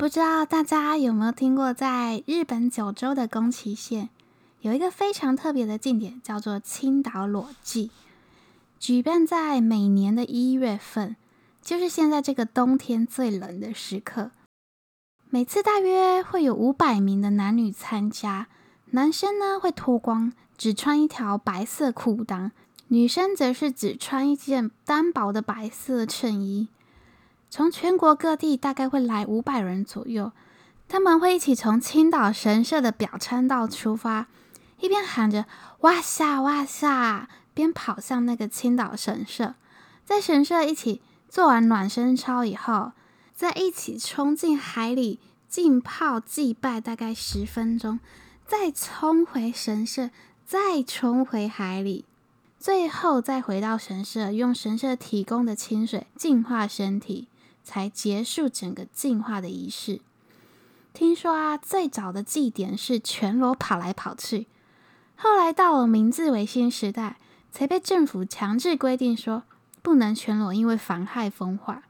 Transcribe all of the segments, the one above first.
不知道大家有没有听过，在日本九州的宫崎县有一个非常特别的祭典，叫做青岛裸祭，举办在每年的一月份，就是现在这个冬天最冷的时刻。每次大约会有五百名的男女参加，男生呢会脱光，只穿一条白色裤裆，女生则是只穿一件单薄的白色衬衣。从全国各地大概会来五百人左右，他们会一起从青岛神社的表参道出发，一边喊着“哇夏哇夏”，边跑向那个青岛神社。在神社一起做完暖身操以后，再一起冲进海里浸泡祭拜，大概十分钟，再冲回神社，再冲回海里，最后再回到神社，用神社提供的清水净化身体。才结束整个进化的仪式。听说啊，最早的祭典是全裸跑来跑去，后来到了明治维新时代，才被政府强制规定说不能全裸，因为妨害风化。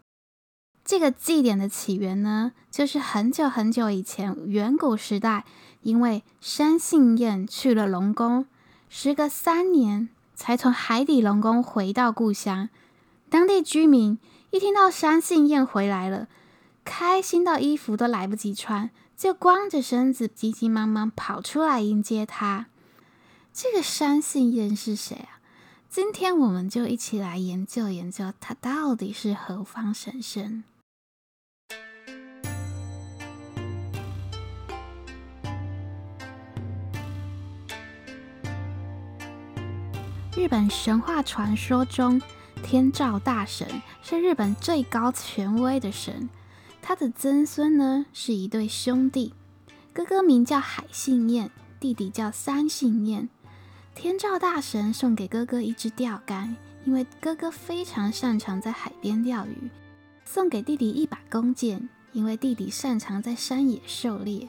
这个祭典的起源呢，就是很久很久以前，远古时代，因为山信彦去了龙宫，时隔三年才从海底龙宫回到故乡，当地居民。一听到山信彦回来了，开心到衣服都来不及穿，就光着身子急急忙忙跑出来迎接他。这个山信彦是谁啊？今天我们就一起来研究研究，他到底是何方神圣？日本神话传说中。天照大神是日本最高权威的神，他的曾孙呢是一对兄弟，哥哥名叫海信彦，弟弟叫三信彦。天照大神送给哥哥一支钓竿，因为哥哥非常擅长在海边钓鱼；送给弟弟一把弓箭，因为弟弟擅长在山野狩猎。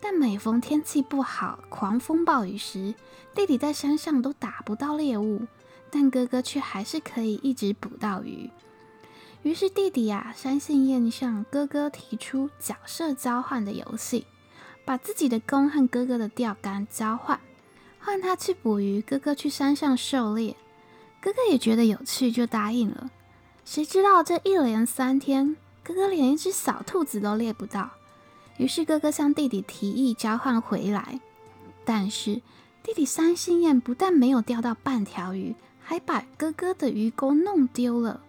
但每逢天气不好、狂风暴雨时，弟弟在山上都打不到猎物。但哥哥却还是可以一直捕到鱼。于是弟弟呀、啊，山信彦向哥哥提出角色交换的游戏，把自己的弓和哥哥的钓竿交换，换他去捕鱼，哥哥去山上狩猎。哥哥也觉得有趣，就答应了。谁知道这一连三天，哥哥连一只小兔子都猎不到。于是哥哥向弟弟提议交换回来，但是弟弟三信燕不但没有钓到半条鱼。还把哥哥的鱼钩弄丢了，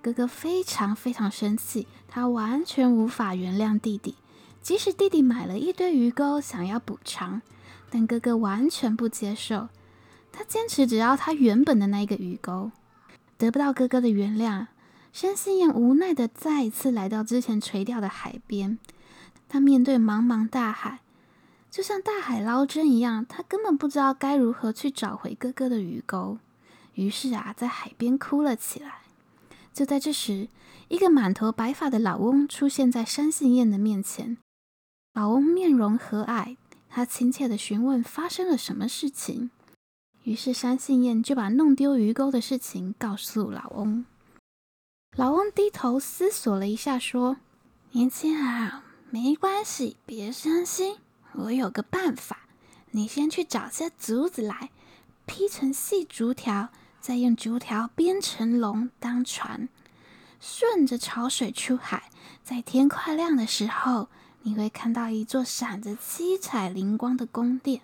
哥哥非常非常生气，他完全无法原谅弟弟。即使弟弟买了一堆鱼钩想要补偿，但哥哥完全不接受，他坚持只要他原本的那一个鱼钩。得不到哥哥的原谅，山信彦无奈的再一次来到之前垂钓的海边。他面对茫茫大海，就像大海捞针一样，他根本不知道该如何去找回哥哥的鱼钩。于是啊，在海边哭了起来。就在这时，一个满头白发的老翁出现在山信彦的面前。老翁面容和蔼，他亲切地询问发生了什么事情。于是山信彦就把弄丢鱼钩的事情告诉老翁。老翁低头思索了一下，说：“年轻啊，没关系，别伤心，我有个办法。你先去找些竹子来，劈成细竹条。”再用竹条编成龙当船，顺着潮水出海。在天快亮的时候，你会看到一座闪着七彩灵光的宫殿。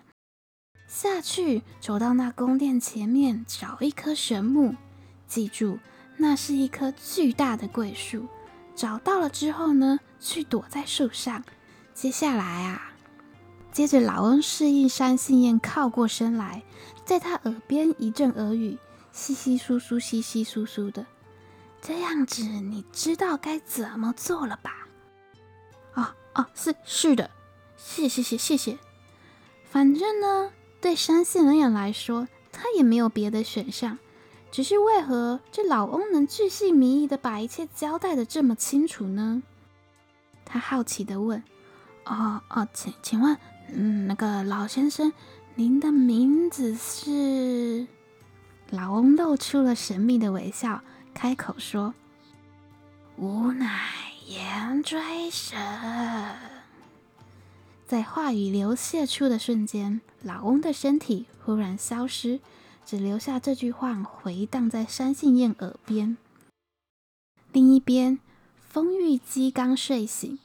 下去，走到那宫殿前面，找一棵神木，记住，那是一棵巨大的桂树。找到了之后呢，去躲在树上。接下来啊，接着老翁示意山杏燕靠过身来，在他耳边一阵耳语。稀稀疏疏，稀稀疏疏的，这样子你知道该怎么做了吧？哦哦，是是的，谢谢谢谢谢。反正呢，对山信彦来说，他也没有别的选项。只是为何这老翁能巨细靡遗的把一切交代的这么清楚呢？他好奇的问：“哦哦，请请问，嗯，那个老先生，您的名字是？”老翁露出了神秘的微笑，开口说：“吾乃颜追神。在话语流泻出的瞬间，老翁的身体忽然消失，只留下这句话回荡在山信彦耳边。另一边，丰玉姬刚睡醒，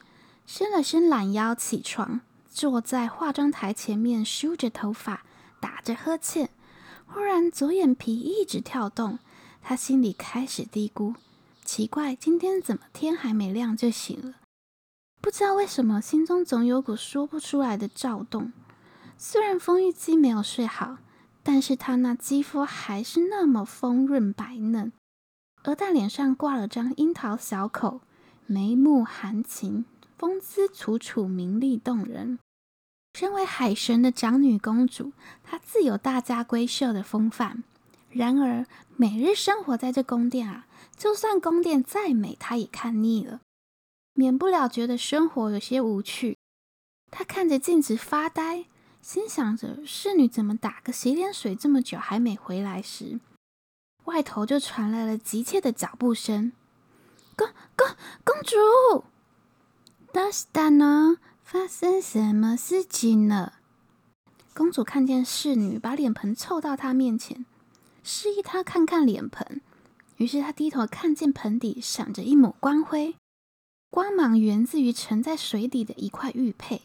伸了伸懒腰起床，坐在化妆台前面梳着头发，打着呵欠。忽然，左眼皮一直跳动，他心里开始嘀咕。奇怪，今天怎么天还没亮就醒了？不知道为什么，心中总有股说不出来的躁动。虽然丰玉姬没有睡好，但是她那肌肤还是那么丰润白嫩，而她脸上挂了张樱桃小口，眉目含情，风姿楚楚，明丽动人。身为海神的长女公主，她自有大家闺秀的风范。然而，每日生活在这宫殿啊。就算宫殿再美，他也看腻了，免不了觉得生活有些无趣。他看着镜子发呆，心想着侍女怎么打个洗脸水这么久还没回来时，外头就传来了急切的脚步声。公公公主，どうしたの？ 发生什么事情了？公主看见侍女把脸盆凑到她面前，示意她看看脸盆。于是她低头看见盆底闪着一抹光辉，光芒源自于沉在水底的一块玉佩。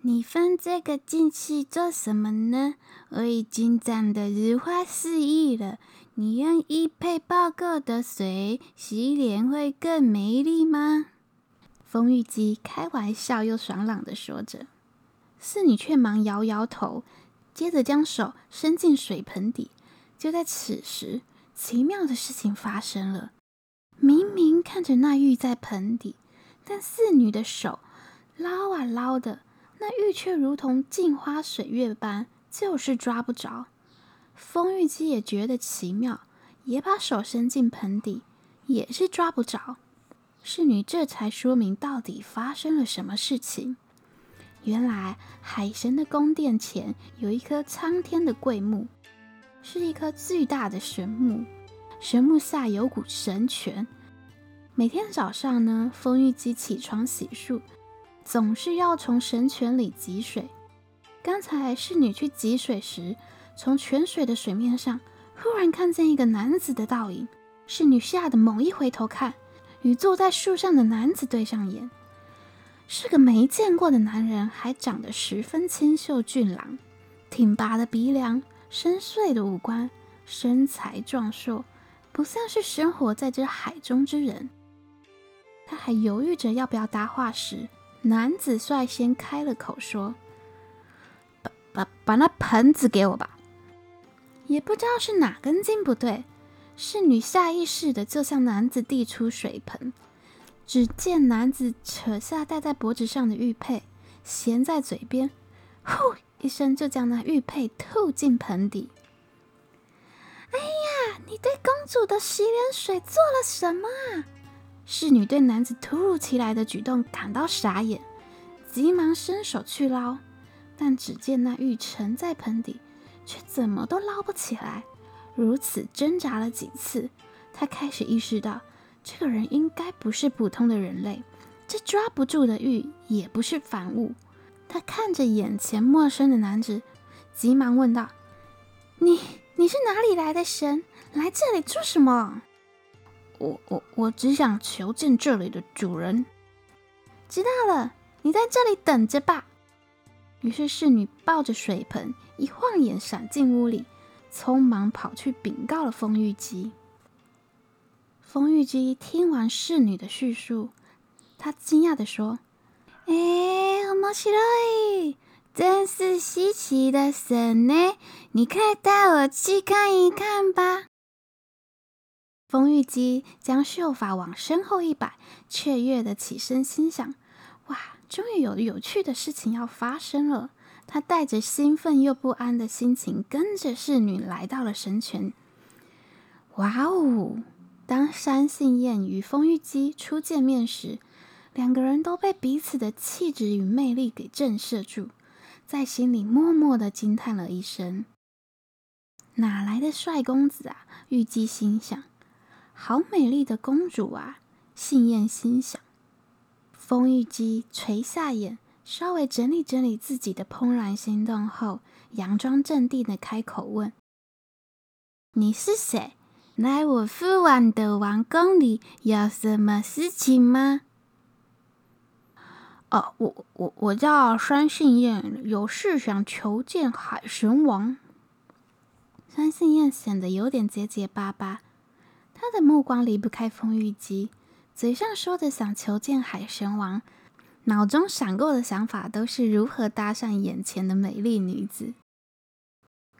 你放这个进去做什么呢？我已经长得如花似玉了。你用玉佩泡过的水洗脸会更美丽吗？风玉姬开玩笑又爽朗地说着，侍女却忙摇摇头，接着将手伸进水盆底。就在此时。奇妙的事情发生了，明明看着那玉在盆底，但侍女的手捞啊捞的，那玉却如同镜花水月般，就是抓不着。风玉姬也觉得奇妙，也把手伸进盆底，也是抓不着。侍女这才说明到底发生了什么事情。原来海神的宫殿前有一棵苍天的桂木。是一棵巨大的神木，神木下有股神泉。每天早上呢，丰玉姬起床洗漱，总是要从神泉里汲水。刚才侍女去汲水时，从泉水的水面上忽然看见一个男子的倒影。侍女吓得猛一回头看，与坐在树上的男子对上眼，是个没见过的男人，还长得十分清秀俊朗，挺拔的鼻梁。深邃的五官，身材壮硕，不像是生活在这海中之人。他还犹豫着要不要搭话时，男子率先开了口说：“把把把那盆子给我吧。”也不知道是哪根筋不对，侍女下意识的就向男子递出水盆。只见男子扯下戴在脖子上的玉佩，衔在嘴边，呼。一声就将那玉佩吐进盆底。哎呀，你对公主的洗脸水做了什么？侍女对男子突如其来的举动感到傻眼，急忙伸手去捞，但只见那玉沉在盆底，却怎么都捞不起来。如此挣扎了几次，他开始意识到，这个人应该不是普通的人类，这抓不住的玉也不是凡物。他看着眼前陌生的男子，急忙问道：“你你是哪里来的神？来这里做什么？”“我我我只想求见这里的主人。”“知道了，你在这里等着吧。”于是侍女抱着水盆，一晃眼闪进屋里，匆忙跑去禀告了丰玉姬。丰玉姬听完侍女的叙述，她惊讶地说。哎，面白い，真是稀奇的神呢！你可以带我去看一看吧。丰玉姬将秀发往身后一摆，雀跃的起身，心想：哇，终于有有趣的事情要发生了。他带着兴奋又不安的心情，跟着侍女来到了神泉。哇哦！当山信彦与丰玉姬初见面时，两个人都被彼此的气质与魅力给震慑住，在心里默默的惊叹了一声：“哪来的帅公子啊？”玉姬心想：“好美丽的公主啊！”信彦心想：“丰玉姬垂下眼，稍微整理整理自己的怦然心动后，佯装镇定的开口问：“你是谁？来我父王的王宫里有什么事情吗？”“哦，我我我叫双信燕，有事想求见海神王。”山信燕显得有点结结巴巴，他的目光离不开丰玉姬，嘴上说着想求见海神王，脑中闪过的想法都是如何搭讪眼前的美丽女子。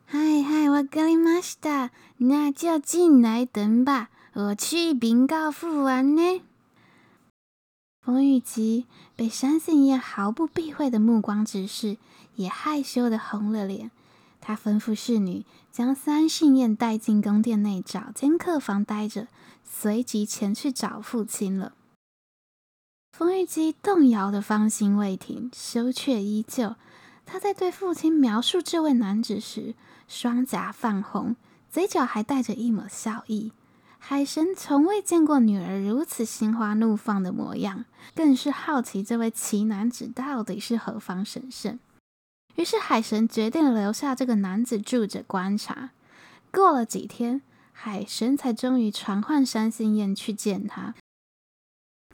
嗨嗨，わかりました，那就进来等吧，我去禀告父王呢。丰玉姬被山信彦毫不避讳的目光直视，也害羞的红了脸。他吩咐侍女将山信彦带进宫殿内，找间客房待着，随即前去找父亲了。 冯玉姬动摇的芳心未停，羞怯依旧。她在对父亲描述这位男子时，双颊泛红，嘴角还带着一抹笑意。海神从未见过女儿如此心花怒放的模样，更是好奇这位奇男子到底是何方神圣。于是海神决定留下这个男子住着观察。过了几天，海神才终于传唤山信彦去见他。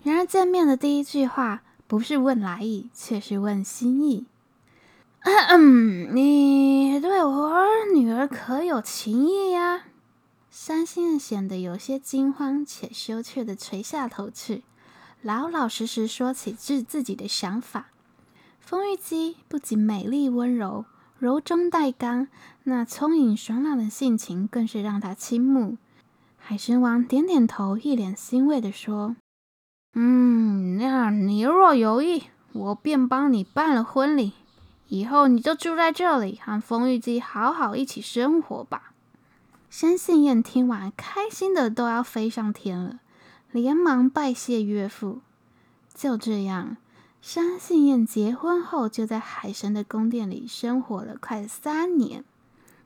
然而见面的第一句话不是问来意，却是问心意。嗯嗯，你对我女儿可有情意呀？山信彦显得有些惊慌且羞怯的垂下头去，老老实实说起自自己的想法。丰玉姬不仅美丽温柔、柔中带刚，那聪颖爽朗的性情更是让他倾慕。海神王点点头，一脸欣慰地说：“嗯，那你若有意，我便帮你办了婚礼。以后你就住在这里，和丰玉姬好好一起生活吧。”山信彦听完，开心的都要飞上天了，连忙拜谢岳父。就这样。山信彦结婚后，就在海神的宫殿里生活了快三年。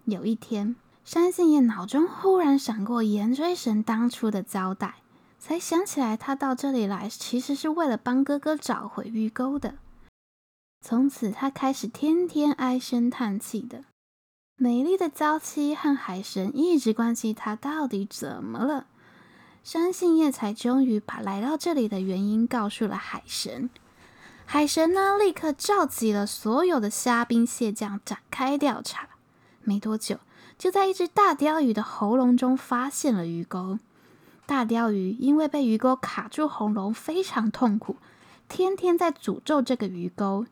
有一天，山信彦脑中忽然闪过延追神当初的交代，才想起来他到这里来其实是为了帮哥哥找回鱼钩的。从此，他开始天天唉声叹气的。美丽的娇妻和海神一直关心他到底怎么了。山信叶才终于把来到这里的原因告诉了海神。海神呢，立刻召集了所有的虾兵蟹将展开调查。没多久，就在一只大鲷鱼的喉咙中发现了鱼钩。大鯛鱼因为被鱼钩卡住喉咙，非常痛苦，天天在诅咒这个鱼钩。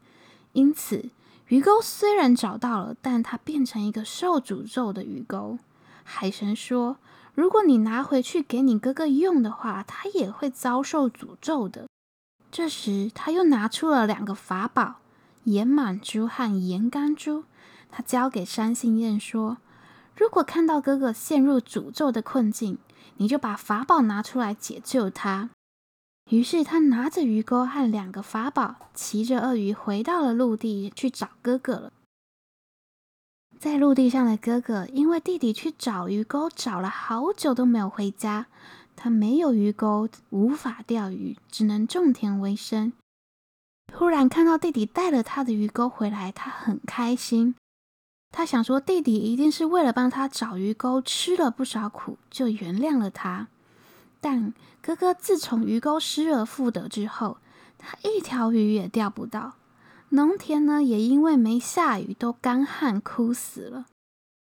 因此，鱼钩虽然找到了，但它变成一个受诅咒的鱼钩。海神说：“如果你拿回去给你哥哥用的话，他也会遭受诅咒的。”这时，他又拿出了两个法宝：盐满珠和盐甘珠。他交给山信彦说：“如果看到哥哥陷入诅咒的困境，你就把法宝拿出来解救他。”于是，他拿着鱼钩和两个法宝，骑着鳄鱼回到了陆地去找哥哥了。在陆地上的哥哥，因为弟弟去找鱼钩，找了好久都没有回家。他没有鱼钩，无法钓鱼，只能种田为生。突然看到弟弟带了他的鱼钩回来，他很开心。他想说，弟弟一定是为了帮他找鱼钩，吃了不少苦，就原谅了他。但哥哥自从鱼钩失而复得之后，他一条鱼也钓不到。农田呢，也因为没下雨，都干旱枯死了。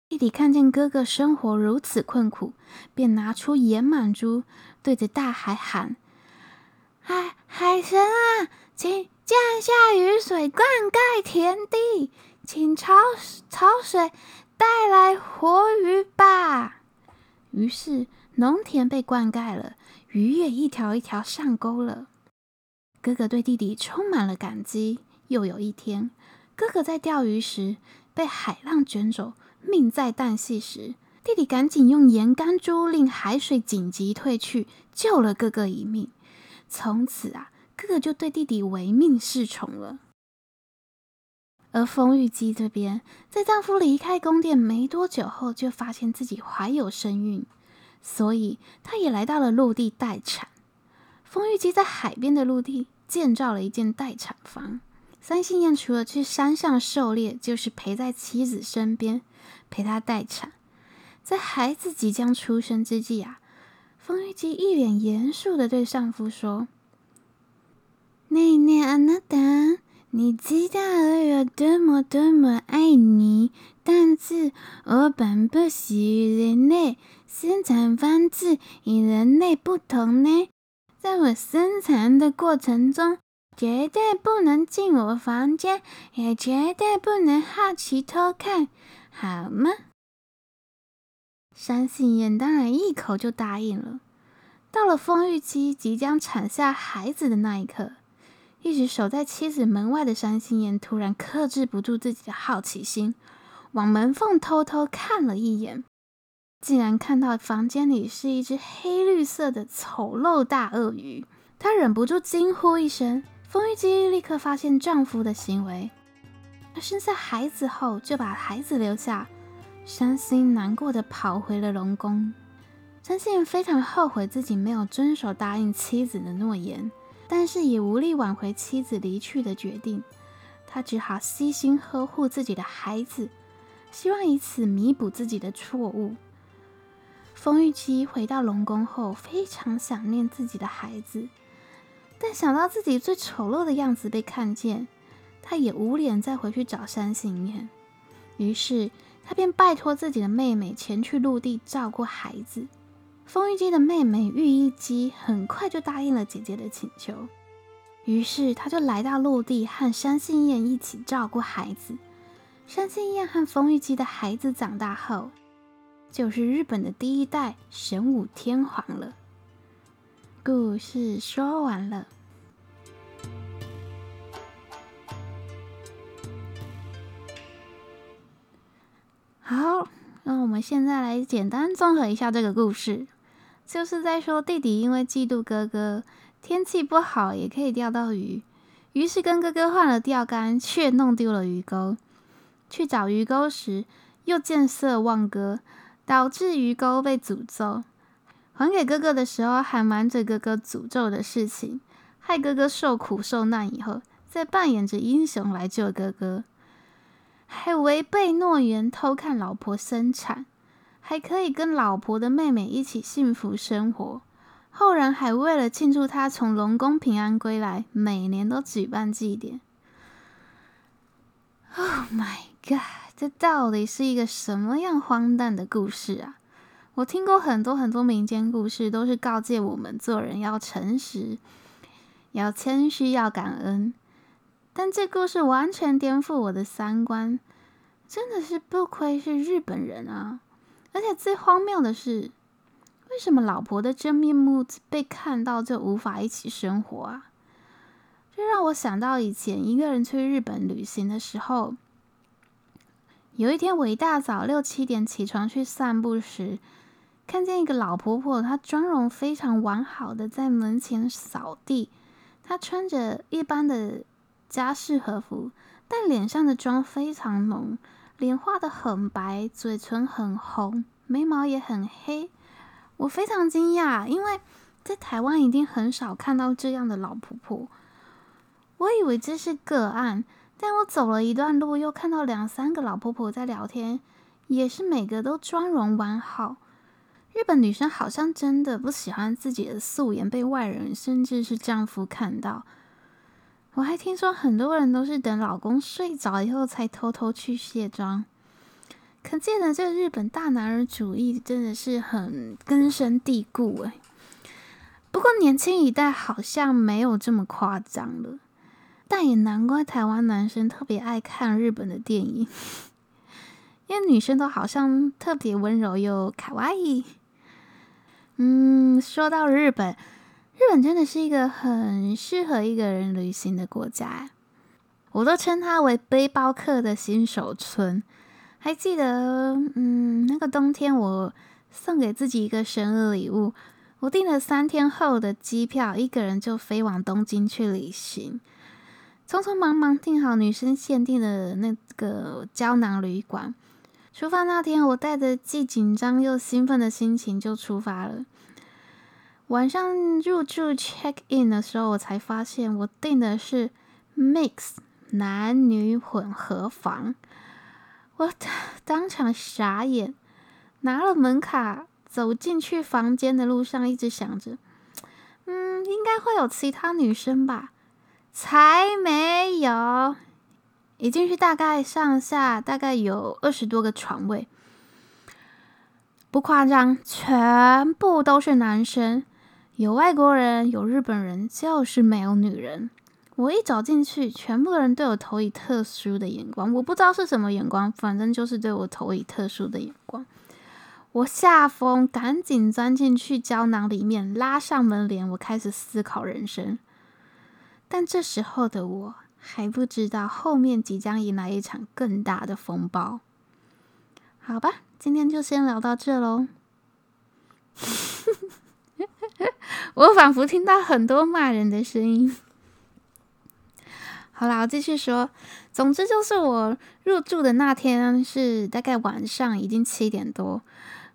弟弟看见哥哥生活如此困苦，便拿出盐满珠，对着大海喊：“海海神啊，请降下雨水，灌溉田地，请潮潮水带来活鱼吧！”于是农田被灌溉了，鱼也一条一条上钩了。哥哥对弟弟充满了感激。又有一天，哥哥在钓鱼时被海浪卷走。命在旦夕时，弟弟赶紧用盐干珠令海水紧急退去，救了哥哥一命。从此啊，哥哥就对弟弟唯命是从了。而丰玉姬这边，在丈夫离开宫殿没多久后，就发现自己怀有身孕，所以她也来到了陆地待产。丰玉姬在海边的陆地建造了一间待产房。三星彦除了去山上狩猎，就是陪在妻子身边，陪她待产。在孩子即将出生之际啊，丰玉姬一脸严肃的对丈夫说：“内内阿娜达，你知道我有多么多么爱你，但是我并不属于人类，生产方式与人类不同呢。在我生产的过程中，绝对不能进我房间，也绝对不能好奇偷看，好吗？”山信彦当然一口就答应了。到了丰裕期即将产下孩子的那一刻，一直守在妻子门外的山信彦突然克制不住自己的好奇心，往门缝偷偷看了一眼，竟然看到房间里是一只黑绿色的丑陋大鳄鱼。她忍不住惊呼一声。丰玉姬立刻发现丈夫的行为，她生下孩子后就把孩子留下。伤心难过的跑回了龙宫，山信非常后悔自己没有遵守答应妻子的诺言，但是也无力挽回妻子离去的决定，他只好悉心呵护自己的孩子，希望以此弥补自己的错误。冯玉姬回到龙宫后，非常想念自己的孩子，但想到自己最丑陋的样子被看见，他也无脸再回去找山信彦，于是。他便拜托自己的妹妹前去陆地照顾孩子。丰玉姬的妹妹玉衣姬很快就答应了姐姐的请求，于是他就来到陆地和山信彦一起照顾孩子。山信彦和丰玉姬的孩子长大后，就是日本的第一代神武天皇了。故事说完了。好，那我们现在来简单综合一下这个故事，就是在说弟弟因为嫉妒哥哥，天气不好也可以钓到鱼，于是跟哥哥换了钓竿，却弄丢了鱼钩。去找鱼钩时，又见色忘歌，导致鱼钩被诅咒。还给哥哥的时候，还瞒着哥哥诅咒的事情，害哥哥受苦受难以后，再扮演着英雄来救哥哥。还违背诺言偷看老婆生产，还可以跟老婆的妹妹一起幸福生活。后人还为了庆祝他从龙宫平安归来，每年都举办祭典。Oh my god！这到底是一个什么样荒诞的故事啊？我听过很多很多民间故事，都是告诫我们做人要诚实、要谦虚、要感恩。但这故事完全颠覆我的三观，真的是不愧是日本人啊！而且最荒谬的是，为什么老婆的真面目被看到就无法一起生活啊？这让我想到以前一个人去日本旅行的时候，有一天我一大早六七点起床去散步时，看见一个老婆婆，她妆容非常完好的在门前扫地，她穿着一般的。家式和服，但脸上的妆非常浓，脸画得很白，嘴唇很红，眉毛也很黑。我非常惊讶，因为在台湾一定很少看到这样的老婆婆。我以为这是个案，但我走了一段路，又看到两三个老婆婆在聊天，也是每个都妆容完好。日本女生好像真的不喜欢自己的素颜被外人，甚至是丈夫看到。我还听说很多人都是等老公睡着以后才偷偷去卸妆，可见的这日本大男人主义真的是很根深蒂固哎。不过年轻一代好像没有这么夸张了，但也难怪台湾男生特别爱看日本的电影，因为女生都好像特别温柔又卡哇伊。嗯，说到日本。日本真的是一个很适合一个人旅行的国家，我都称它为背包客的新手村。还记得，嗯，那个冬天我送给自己一个生日礼物，我订了三天后的机票，一个人就飞往东京去旅行，匆匆忙忙订好女生限定的那个胶囊旅馆。出发那天，我带着既紧张又兴奋的心情就出发了。晚上入住 check in 的时候，我才发现我订的是 mix 男女混合房，我 当场傻眼，拿了门卡走进去房间的路上，一直想着，嗯，应该会有其他女生吧，才没有，一进去大概上下大概有二十多个床位，不夸张，全部都是男生。有外国人，有日本人，就是没有女人。我一走进去，全部的人对我投以特殊的眼光。我不知道是什么眼光，反正就是对我投以特殊的眼光。我吓疯，赶紧钻进去胶囊里面，拉上门帘。我开始思考人生。但这时候的我还不知道，后面即将迎来一场更大的风暴。好吧，今天就先聊到这喽。我仿佛听到很多骂人的声音。好啦，我继续说。总之就是我入住的那天是大概晚上，已经七点多。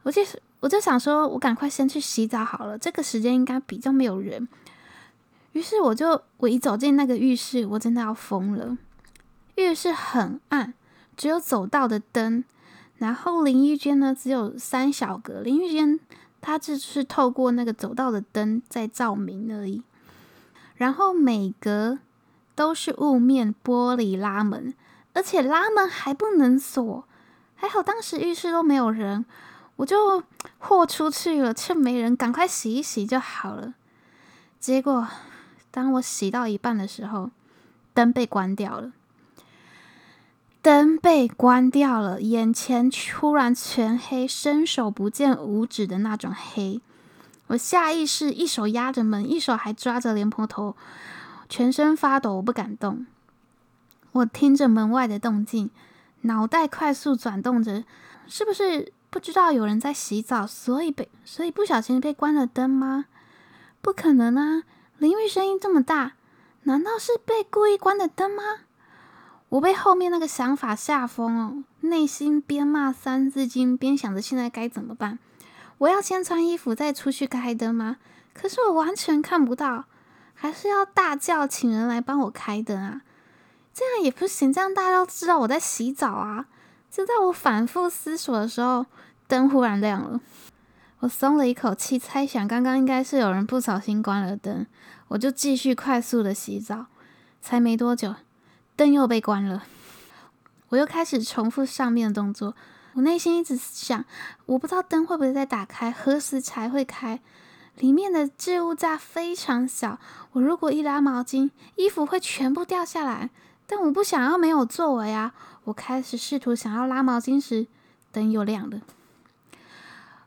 我就我就想说，我赶快先去洗澡好了，这个时间应该比较没有人。于是我就我一走进那个浴室，我真的要疯了。浴室很暗，只有走道的灯，然后淋浴间呢只有三小格，淋浴间。它只是透过那个走道的灯在照明而已，然后每格都是雾面玻璃拉门，而且拉门还不能锁。还好当时浴室都没有人，我就豁出去了，趁没人赶快洗一洗就好了。结果当我洗到一半的时候，灯被关掉了。灯被关掉了，眼前突然全黑，伸手不见五指的那种黑。我下意识一手压着门，一手还抓着莲蓬头，全身发抖，我不敢动。我听着门外的动静，脑袋快速转动着，是不是不知道有人在洗澡，所以被所以不小心被关了灯吗？不可能啊！淋浴声音这么大，难道是被故意关的灯吗？我被后面那个想法吓疯了，内心边骂三字经边想着现在该怎么办。我要先穿衣服再出去开灯吗？可是我完全看不到，还是要大叫请人来帮我开灯啊？这样也不行，这样大家都知道我在洗澡啊！就在我反复思索的时候，灯忽然亮了，我松了一口气，猜想刚刚应该是有人不小心关了灯，我就继续快速的洗澡。才没多久。灯又被关了，我又开始重复上面的动作。我内心一直想，我不知道灯会不会再打开，何时才会开？里面的置物架非常小，我如果一拉毛巾，衣服会全部掉下来。但我不想要没有作为啊！我开始试图想要拉毛巾时，灯又亮了。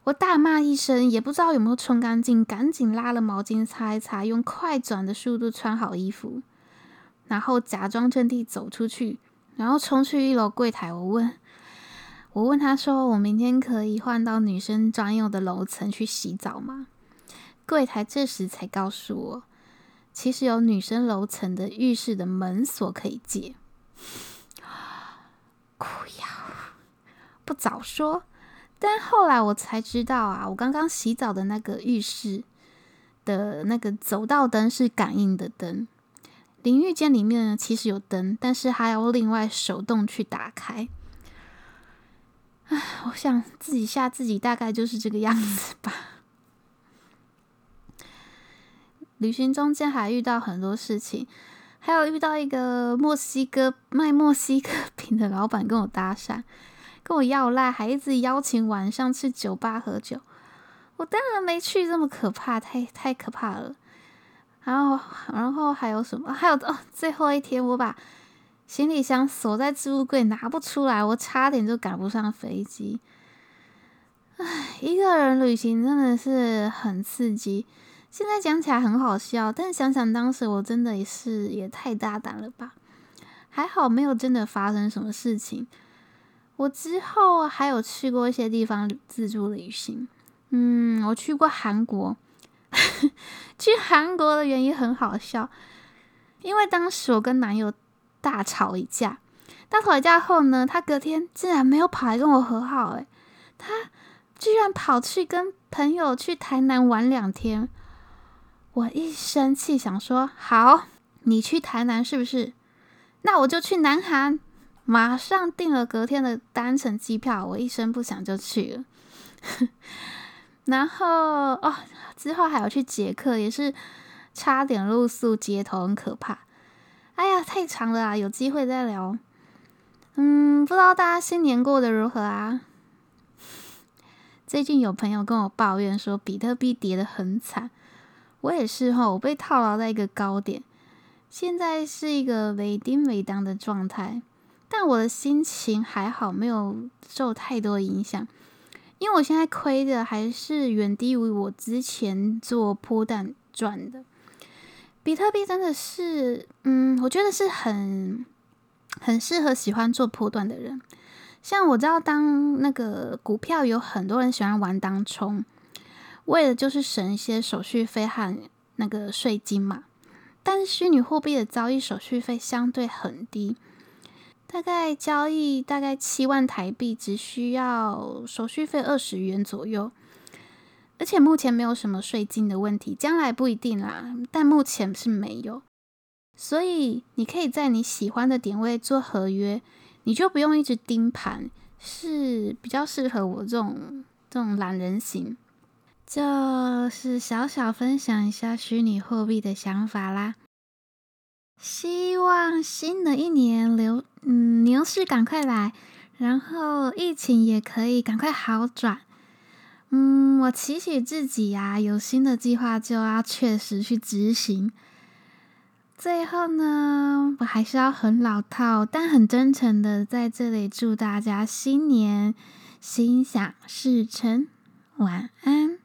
我大骂一声，也不知道有没有冲干净，赶紧拉了毛巾擦一擦，用快转的速度穿好衣服。然后假装阵地走出去，然后冲去一楼柜台。我问，我问他说：“我明天可以换到女生专用的楼层去洗澡吗？”柜台这时才告诉我，其实有女生楼层的浴室的门锁可以借。哭呀！不早说。但后来我才知道啊，我刚刚洗澡的那个浴室的那个走道灯是感应的灯。淋浴间里面呢，其实有灯，但是还要另外手动去打开。唉，我想自己吓自己，大概就是这个样子吧。旅行中间还遇到很多事情，还有遇到一个墨西哥卖墨西哥饼的老板跟我搭讪，跟我要赖，还一直邀请晚上去酒吧喝酒。我当然没去，这么可怕，太太可怕了。然后，然后还有什么？还有哦，最后一天我把行李箱锁在置物柜，拿不出来，我差点就赶不上飞机。唉，一个人旅行真的是很刺激。现在讲起来很好笑，但想想当时我真的也是也太大胆了吧。还好没有真的发生什么事情。我之后还有去过一些地方自助旅行。嗯，我去过韩国。去韩国的原因很好笑，因为当时我跟男友大吵一架，大吵一架后呢，他隔天竟然没有跑来跟我和好，诶，他居然跑去跟朋友去台南玩两天，我一生气，想说好，你去台南是不是？那我就去南韩，马上订了隔天的单程机票。我一声不响就去了。然后哦，之后还有去捷克，也是差点露宿街头，很可怕。哎呀，太长了啊，有机会再聊。嗯，不知道大家新年过得如何啊？最近有朋友跟我抱怨说，比特币跌得很惨。我也是哈，我被套牢在一个高点，现在是一个尾丁尾当的状态，但我的心情还好，没有受太多影响，因为我现在亏的还是远低于我之前做波段赚的。比特币真的是，嗯，我觉得是很很适合喜欢做波段的人，像我知道当那个股票有很多人喜欢玩当冲。为了就是省一些手续费和那个税金嘛，但是虚拟货币的交易手续费相对很低，大概交易大概七万台币只需要手续费二十元左右，而且目前没有什么税金的问题，将来不一定啦，但目前是没有，所以你可以在你喜欢的点位做合约，你就不用一直盯盘，是比较适合我这种这种懒人型。就是小小分享一下虚拟货币的想法啦。希望新的一年牛嗯牛市赶快来，然后疫情也可以赶快好转。嗯，我期许自己呀、有新的计划就要确实去执行。最后呢，我还是要很老套，但很真诚的在这里祝大家新年心想事成，晚安。